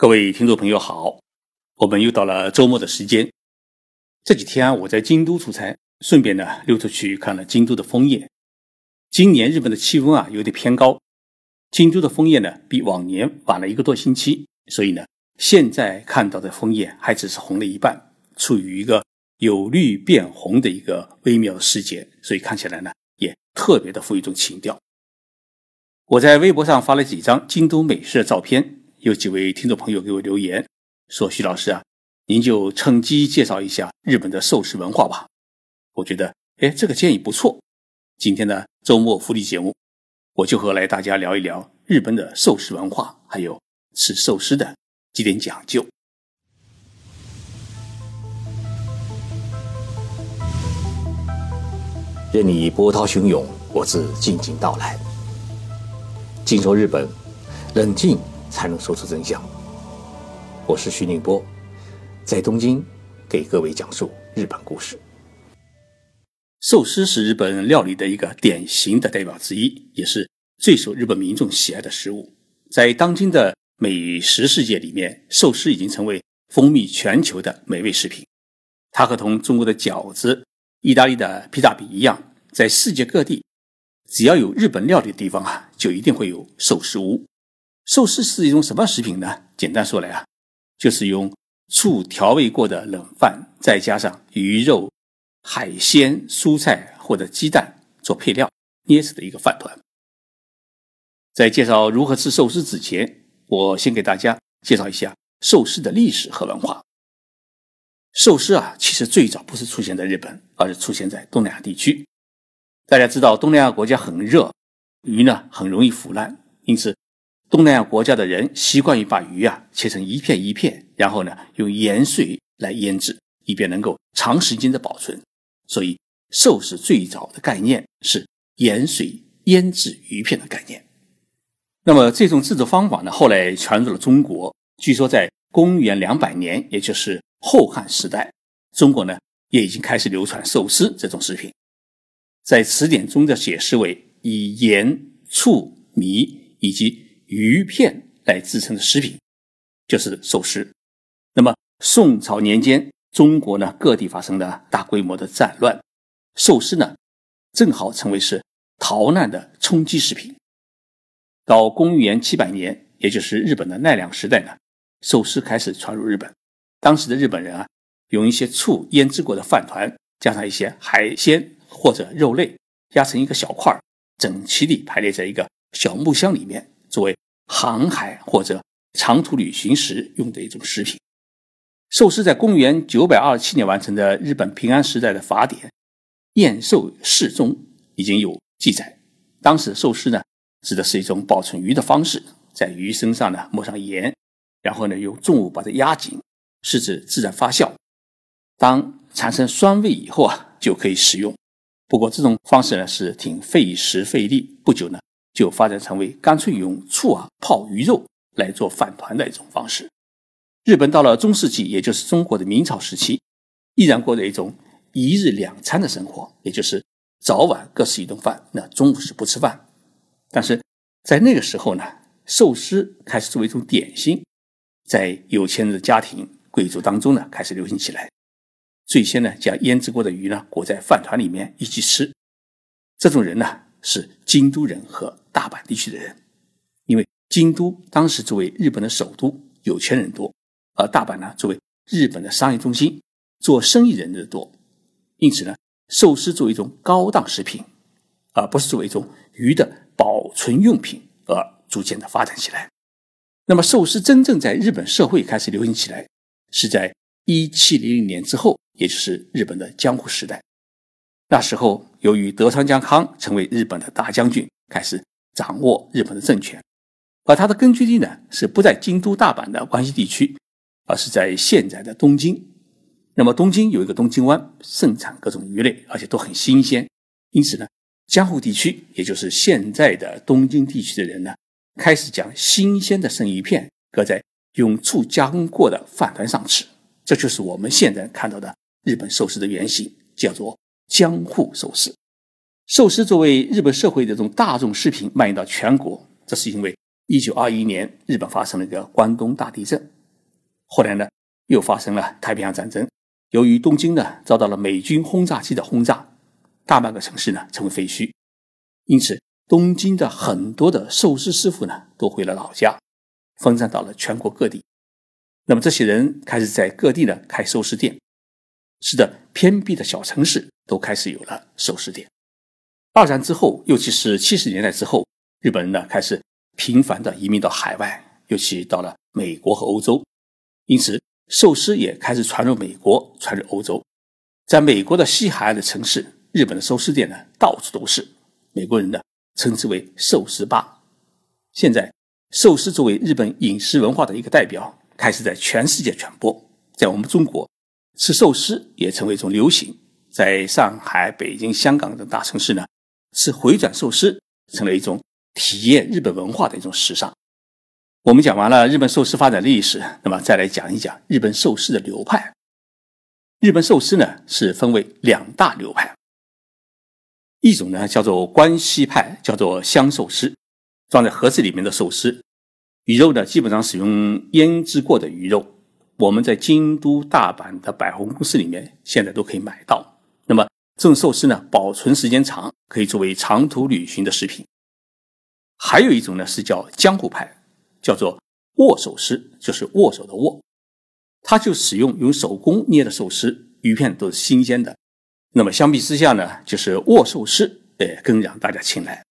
各位听众朋友好，我们又到了周末的时间。这几天，我在京都出差，顺便呢溜出去看了京都的枫叶。今年日本的气温啊有点偏高，京都的枫叶呢比往年晚了一个多星期，所以呢现在看到的枫叶还只是红了一半，处于一个由绿变红的一个微妙的时节，所以看起来呢也特别的富一种情调。我在微博上发了几张京都美食的照片。有几位听众朋友给我留言说：“徐老师啊，您就趁机介绍一下日本的寿司文化吧。”我觉得，哎，这个建议不错。今天的周末福利节目，我就和来大家聊一聊日本的寿司文化，还有吃寿司的几点讲究。任你波涛汹涌，我自静静到来。静说日本，冷静。才能说出真相。我是徐宁波，在东京给各位讲述日本故事。寿司是日本料理的一个典型的代表之一，也是最受日本民众喜爱的食物。在当今的美食世界里面，寿司已经成为风靡全球的美味食品。它和同中国的饺子、意大利的披萨饼一样，在世界各地，只要有日本料理的地方啊，就一定会有寿司屋。寿司是一种什么食品呢？简单说来啊，就是用醋调味过的冷饭，再加上鱼肉、海鲜、蔬菜或者鸡蛋做配料捏制的一个饭团。在介绍如何吃寿司之前，我先给大家介绍一下寿司的历史和文化。寿司啊，其实最早不是出现在日本，而是出现在东南亚地区。大家知道，东南亚国家很热，鱼呢很容易腐烂，因此。东南亚国家的人习惯于把鱼啊切成一片一片，然后呢用盐水来腌制，以便能够长时间的保存。所以寿司最早的概念是盐水腌制鱼片的概念。那么这种制作方法呢，后来传入了中国。据说在公元两百年，也就是后汉时代，中国呢也已经开始流传寿司这种食品。在词典中的解释为以盐、醋、米以及鱼片来制成的食品，就是寿司。那么宋朝年间，中国呢各地发生了大规模的战乱，寿司呢正好成为是逃难的充饥食品。到公元七百年，也就是日本的奈良时代呢，寿司开始传入日本。当时的日本人啊，用一些醋腌制过的饭团，加上一些海鲜或者肉类，压成一个小块儿，整齐地排列在一个小木箱里面。作为航海或者长途旅行时用的一种食品，寿司在公元九百二十七年完成的日本平安时代的法典《燕寿事》中已经有记载。当时寿司呢，指的是一种保存鱼的方式，在鱼身上呢抹上盐，然后呢用重物把它压紧，使之自然发酵。当产生酸味以后啊，就可以食用。不过这种方式呢是挺费时费力，不久呢。就发展成为干脆用醋啊泡鱼肉来做饭团的一种方式。日本到了中世纪，也就是中国的明朝时期，依然过着一种一日两餐的生活，也就是早晚各吃一顿饭，那中午是不吃饭。但是在那个时候呢，寿司开始作为一种点心，在有钱人的家庭、贵族当中呢开始流行起来。最先呢，将腌制过的鱼呢裹在饭团里面一起吃。这种人呢是京都人和。大阪地区的人，因为京都当时作为日本的首都，有钱人多；而大阪呢，作为日本的商业中心，做生意人的多，因此呢，寿司作为一种高档食品，而不是作为一种鱼的保存用品而逐渐的发展起来。那么，寿司真正在日本社会开始流行起来，是在一七零零年之后，也就是日本的江户时代。那时候，由于德川家康成为日本的大将军，开始。掌握日本的政权，而它的根据地呢是不在京都、大阪的关西地区，而是在现在的东京。那么东京有一个东京湾，盛产各种鱼类，而且都很新鲜。因此呢，江户地区，也就是现在的东京地区的人呢，开始将新鲜的生鱼片搁在用醋加工过的饭团上吃。这就是我们现在看到的日本寿司的原型，叫做江户寿司。寿司作为日本社会的这种大众食品蔓延到全国，这是因为一九二一年，日本发生了一个关东大地震，后来呢，又发生了太平洋战争。由于东京呢遭到了美军轰炸机的轰炸，大半个城市呢成为废墟，因此东京的很多的寿司师傅呢都回了老家，分散到了全国各地。那么这些人开始在各地呢开寿司店，使得偏僻的小城市都开始有了寿司店。二战之后，尤其是七十年代之后，日本人呢开始。频繁的移民到海外，尤其到了美国和欧洲，因此寿司也开始传入美国，传入欧洲。在美国的西海岸的城市，日本的寿司店呢到处都是，美国人呢称之为寿司吧。现在，寿司作为日本饮食文化的一个代表，开始在全世界传播。在我们中国，吃寿司也成为一种流行。在上海、北京、香港等大城市呢，是回转寿司成了一种。体验日本文化的一种时尚。我们讲完了日本寿司发展历史，那么再来讲一讲日本寿司的流派。日本寿司呢是分为两大流派，一种呢叫做关西派，叫做香寿司，装在盒子里面的寿司，鱼肉呢基本上使用腌制过的鱼肉。我们在京都、大阪的百货公司里面现在都可以买到。这种寿司呢保存时间长，可以作为长途旅行的食品。还有一种呢，是叫江湖派，叫做握寿司，就是握手的握，它就使用用手工捏的寿司，鱼片都是新鲜的。那么相比之下呢，就是握寿司，呃，更让大家青睐。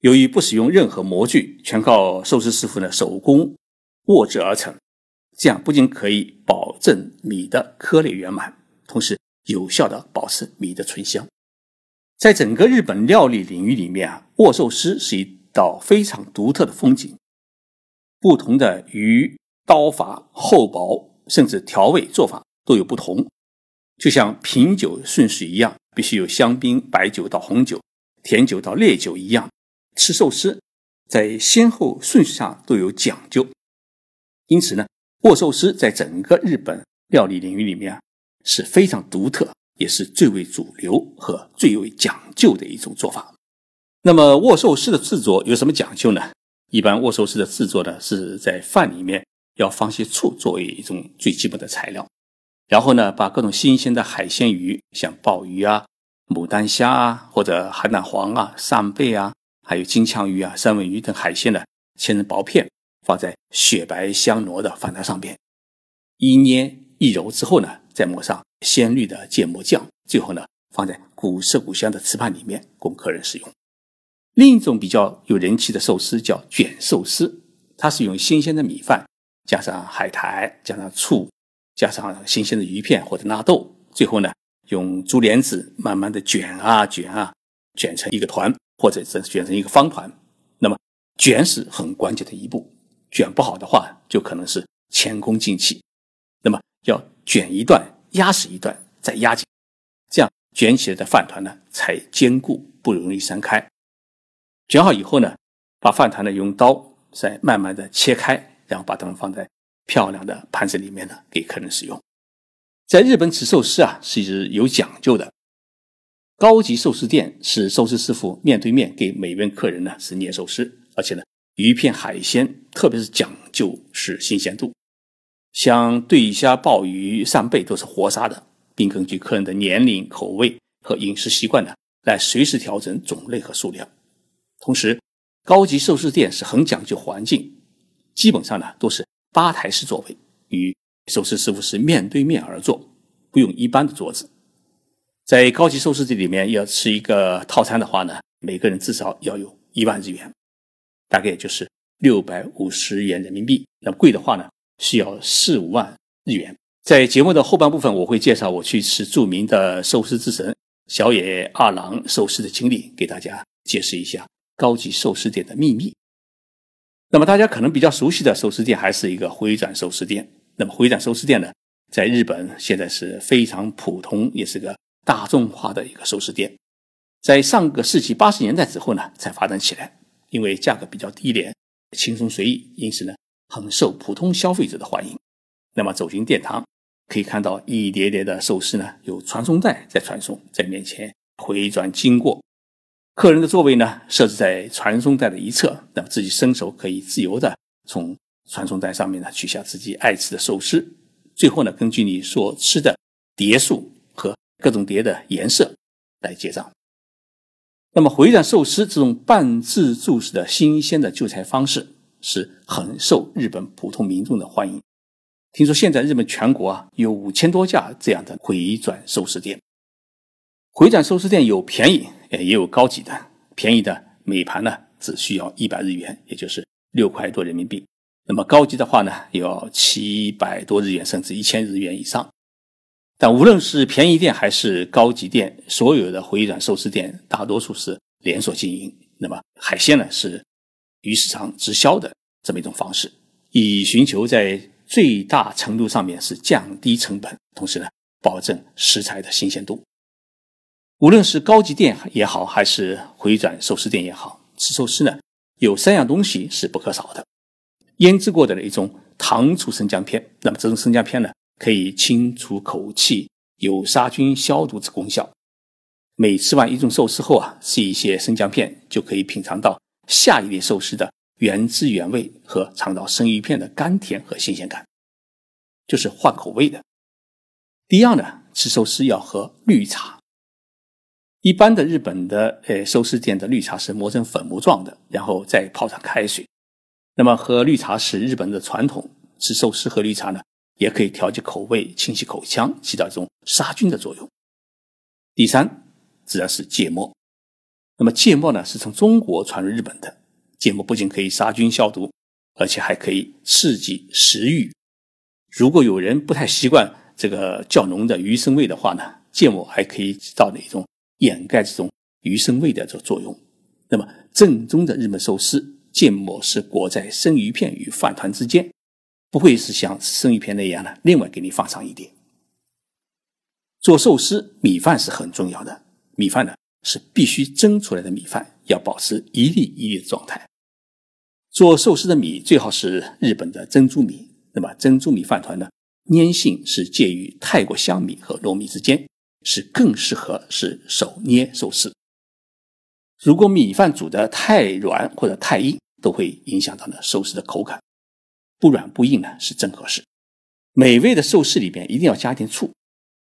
由于不使用任何模具，全靠寿司师傅呢手工握制而成，这样不仅可以保证米的颗粒圆满，同时有效的保持米的醇香。在整个日本料理领域里面啊，握寿司是一。道非常独特的风景，不同的鱼刀法、厚薄，甚至调味做法都有不同。就像品酒顺序一样，必须有香槟、白酒到红酒、甜酒到烈酒一样，吃寿司在先后顺序上都有讲究。因此呢，握寿司在整个日本料理领域里面啊是非常独特，也是最为主流和最为讲究的一种做法。那么握寿司的制作有什么讲究呢？一般握寿司的制作呢，是在饭里面要放些醋作为一种最基本的材料，然后呢，把各种新鲜的海鲜鱼，像鲍鱼啊、牡丹虾啊，或者海胆黄啊、扇贝啊，还有金枪鱼啊、三文鱼等海鲜呢，切成薄片，放在雪白香糯的饭团上边，一捏一揉之后呢，再抹上鲜绿的芥末酱，最后呢，放在古色古香的瓷盘里面供客人使用。另一种比较有人气的寿司叫卷寿司，它是用新鲜的米饭，加上海苔，加上醋，加上新鲜的鱼片或者纳豆，最后呢用竹帘子慢慢的卷啊卷啊，卷成一个团，或者是卷成一个方团。那么卷是很关键的一步，卷不好的话就可能是前功尽弃。那么要卷一段，压实一段，再压紧，这样卷起来的饭团呢才坚固，不容易散开。卷好以后呢，把饭团呢用刀再慢慢的切开，然后把它们放在漂亮的盘子里面呢，给客人使用。在日本吃寿司啊是有讲究的，高级寿司店是寿司师傅面对面给每位客人呢是捏寿司，而且呢鱼片海鲜特别是讲究是新鲜度，像对虾、鲍鱼、扇贝都是活杀的，并根据客人的年龄、口味和饮食习惯呢来随时调整种类和数量。同时，高级寿司店是很讲究环境，基本上呢都是吧台式座位，与寿司师傅是面对面而坐，不用一般的桌子。在高级寿司店里面要吃一个套餐的话呢，每个人至少要有一万日元，大概就是六百五十元人民币。那贵的话呢，需要四五万日元。在节目的后半部分，我会介绍我去吃著名的寿司之神小野二郎寿司的经历，给大家解释一下。高级寿司店的秘密。那么大家可能比较熟悉的寿司店还是一个回转寿司店。那么回转寿司店呢，在日本现在是非常普通，也是个大众化的一个寿司店。在上个世纪八十年代之后呢，才发展起来。因为价格比较低廉、轻松随意，因此呢，很受普通消费者的欢迎。那么走进殿堂，可以看到一叠叠的寿司呢，有传送带在传送，在面前回转经过。客人的座位呢设置在传送带的一侧，那么自己伸手可以自由的从传送带上面呢取下自己爱吃的寿司。最后呢，根据你所吃的碟数和各种碟的颜色来结账。那么回转寿司这种半自助式的新鲜的就餐方式是很受日本普通民众的欢迎。听说现在日本全国啊有五千多家这样的回转寿司店。回转寿司店有便宜，也有高级的。便宜的每盘呢只需要一百日元，也就是六块多人民币。那么高级的话呢，要七百多日元，甚至一千日元以上。但无论是便宜店还是高级店，所有的回转寿司店大多数是连锁经营。那么海鲜呢是鱼市场直销的这么一种方式，以寻求在最大程度上面是降低成本，同时呢保证食材的新鲜度。无论是高级店也好，还是回转寿司店也好，吃寿司呢有三样东西是不可少的：腌制过的一种糖醋生姜片。那么这种生姜片呢？可以清除口气，有杀菌消毒之功效。每吃完一种寿司后啊，吃一些生姜片，就可以品尝到下一列寿司的原汁原味和尝到生鱼片的甘甜和新鲜感，就是换口味的。第二呢，吃寿司要喝绿茶。一般的日本的呃寿司店的绿茶是磨成粉末状的，然后再泡上开水。那么喝绿茶是日本的传统，吃寿司喝绿茶呢？也可以调节口味、清洗口腔，起到一种杀菌的作用。第三，自然是芥末。那么芥末呢，是从中国传入日本的。芥末不仅可以杀菌消毒，而且还可以刺激食欲。如果有人不太习惯这个较浓的鱼生味的话呢，芥末还可以起到一种掩盖这种鱼生味的这作用。那么正宗的日本寿司，芥末是裹在生鱼片与饭团之间。不会是像生鱼片那样呢？另外给你放上一点。做寿司米饭是很重要的，米饭呢是必须蒸出来的米饭，要保持一粒一粒的状态。做寿司的米最好是日本的珍珠米。那么珍珠米饭团呢，粘性是介于泰国香米和糯米之间，是更适合是手捏寿司。如果米饭煮的太软或者太硬，都会影响到呢寿司的口感。不软不硬呢，是正合适。美味的寿司里边一定要加点醋，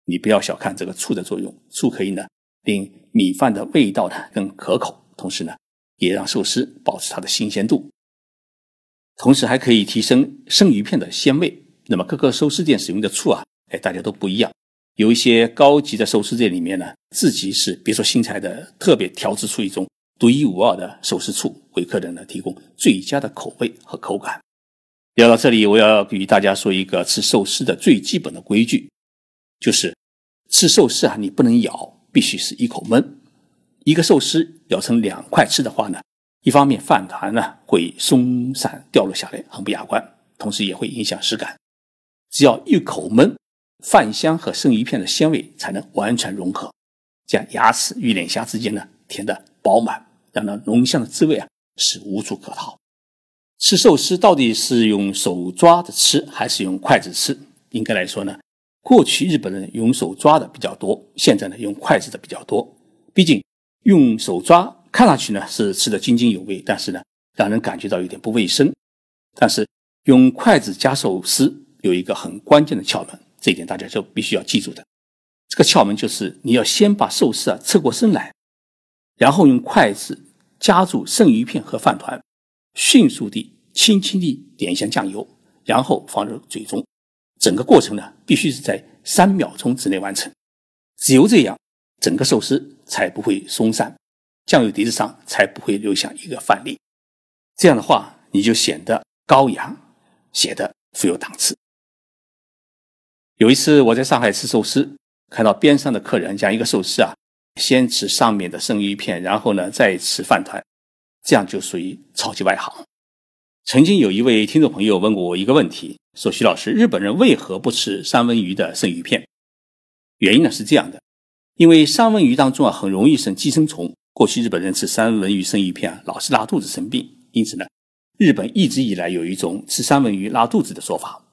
你不要小看这个醋的作用。醋可以呢，令米饭的味道呢更可口，同时呢，也让寿司保持它的新鲜度。同时还可以提升生鱼片的鲜味。那么各个寿司店使用的醋啊，哎，大家都不一样。有一些高级的寿司店里面呢，自己是别出心裁的，特别调制出一种独一无二的寿司醋，为客人呢提供最佳的口味和口感。聊到这里，我要与大家说一个吃寿司的最基本的规矩，就是吃寿司啊，你不能咬，必须是一口闷。一个寿司咬成两块吃的话呢，一方面饭团呢会松散掉落下来，很不雅观，同时也会影响食感。只要一口闷，饭香和生鱼片的鲜味才能完全融合，将牙齿与脸颊之间呢填得饱满，让那浓香的滋味啊是无处可逃。吃寿司到底是用手抓着吃还是用筷子吃？应该来说呢，过去日本人用手抓的比较多，现在呢用筷子的比较多。毕竟用手抓看上去呢是吃的津津有味，但是呢让人感觉到有点不卫生。但是用筷子夹寿司有一个很关键的窍门，这一点大家就必须要记住的。这个窍门就是你要先把寿司啊侧过身来，然后用筷子夹住剩鱼片和饭团。迅速地、轻轻地点一下酱油，然后放入嘴中。整个过程呢，必须是在三秒钟之内完成。只有这样，整个寿司才不会松散，酱油碟子上才不会留下一个饭粒。这样的话，你就显得高雅，显得富有档次。有一次我在上海吃寿司，看到边上的客人将一个寿司啊，先吃上面的生鱼片，然后呢再吃饭团。这样就属于超级外行。曾经有一位听众朋友问过我一个问题，说：“徐老师，日本人为何不吃三文鱼的生鱼片？”原因呢是这样的，因为三文鱼当中啊很容易生寄生虫。过去日本人吃三文鱼生鱼片啊老是拉肚子生病，因此呢，日本一直以来有一种吃三文鱼拉肚子的说法。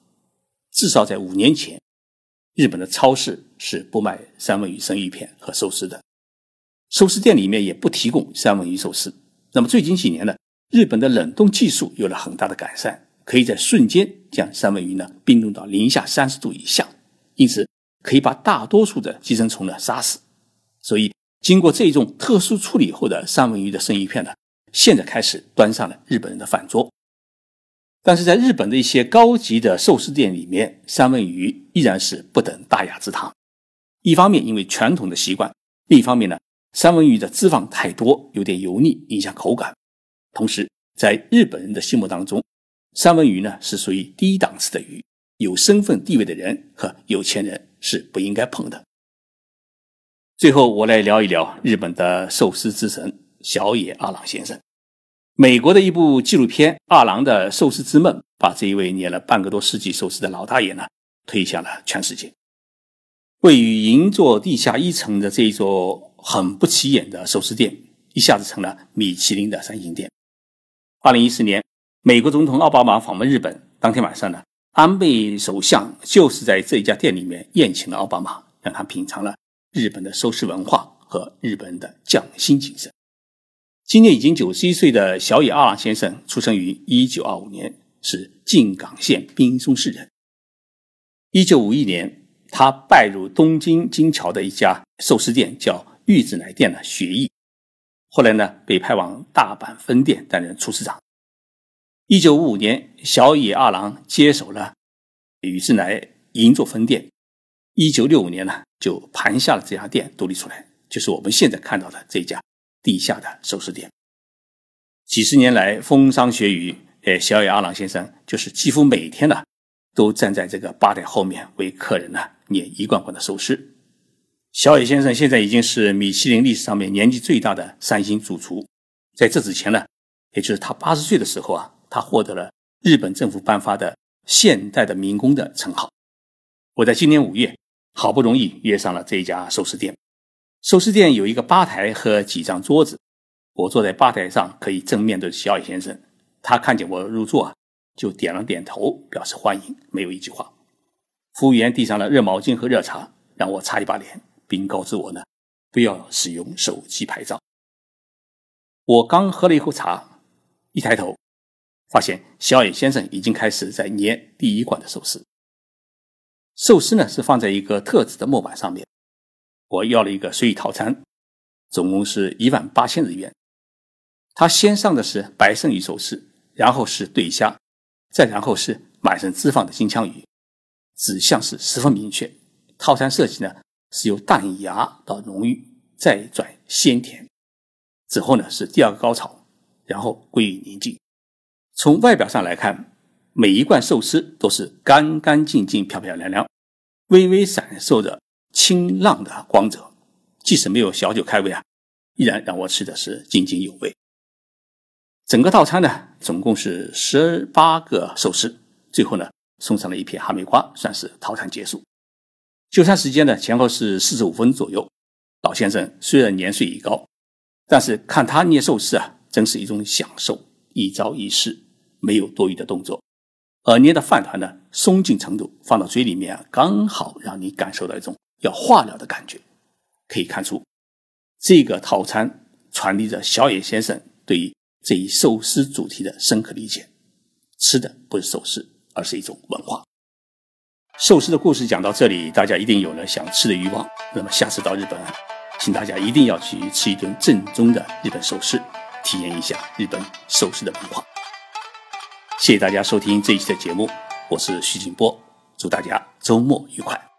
至少在五年前，日本的超市是不卖三文鱼生鱼片和寿司的。寿司店里面也不提供三文鱼寿司。那么最近几年呢，日本的冷冻技术有了很大的改善，可以在瞬间将三文鱼呢冰冻到零下三十度以下，因此可以把大多数的寄生虫呢杀死。所以，经过这种特殊处理后的三文鱼的生鱼片呢，现在开始端上了日本人的饭桌。但是在日本的一些高级的寿司店里面，三文鱼依然是不等大雅之堂。一方面因为传统的习惯，另一方面呢。三文鱼的脂肪太多，有点油腻，影响口感。同时，在日本人的心目当中，三文鱼呢是属于低档次的鱼，有身份地位的人和有钱人是不应该碰的。最后，我来聊一聊日本的寿司之神小野二郎先生。美国的一部纪录片《二郎的寿司之梦》，把这一位念了半个多世纪寿司的老大爷呢推向了全世界。位于银座地下一层的这一座。很不起眼的寿司店，一下子成了米其林的三星店。二零一四年，美国总统奥巴马访问日本当天晚上呢，安倍首相就是在这一家店里面宴请了奥巴马，让他品尝了日本的寿司文化和日本的匠心精神。今年已经九十一岁的小野二郎先生，出生于一九二五年，是静冈县滨松市人。一九五一年，他拜入东京金桥的一家寿司店，叫。玉子奶店的学艺，后来呢被派往大阪分店担任厨师长。一九五五年，小野二郎接手了宇治乃银座分店。一九六五年呢，就盘下了这家店，独立出来，就是我们现在看到的这家地下的寿司店。几十年来风霜雪雨，呃，小野二郎先生就是几乎每天呢都站在这个吧台后面为客人呢念一罐罐的寿司。小野先生现在已经是米其林历史上面年纪最大的三星主厨。在这之前呢，也就是他八十岁的时候啊，他获得了日本政府颁发的现代的民工的称号。我在今年五月好不容易约上了这一家寿司店。寿司店有一个吧台和几张桌子，我坐在吧台上可以正面对小野先生。他看见我入座啊，就点了点头表示欢迎，没有一句话。服务员递上了热毛巾和热茶，让我擦一把脸。并告知我呢，不要使用手机拍照。我刚喝了一口茶，一抬头，发现小野先生已经开始在捏第一罐的寿司。寿司呢是放在一个特制的木板上面。我要了一个随意套餐，总共是一万八千日元。他先上的是白胜鱼寿司，然后是对虾，再然后是满身脂肪的金枪鱼，指向是十分明确。套餐设计呢？是由淡雅到浓郁，再转鲜甜，之后呢是第二个高潮，然后归于宁静。从外表上来看，每一罐寿司都是干干净净、漂漂亮亮，微微闪烁着清亮的光泽。即使没有小酒开胃啊，依然让我吃的是津津有味。整个套餐呢，总共是十八个寿司，最后呢送上了一片哈密瓜，算是套餐结束。就餐时间呢，前后是四十五分左右。老先生虽然年岁已高，但是看他捏寿司啊，真是一种享受，一招一式，没有多余的动作。而捏的饭团呢，松紧程度放到嘴里面啊，刚好让你感受到一种要化了的感觉。可以看出，这个套餐传递着小野先生对于这一寿司主题的深刻理解。吃的不是寿司，而是一种文化。寿司的故事讲到这里，大家一定有了想吃的欲望。那么下次到日本，请大家一定要去吃一顿正宗的日本寿司，体验一下日本寿司的文化。谢谢大家收听这一期的节目，我是徐景波，祝大家周末愉快。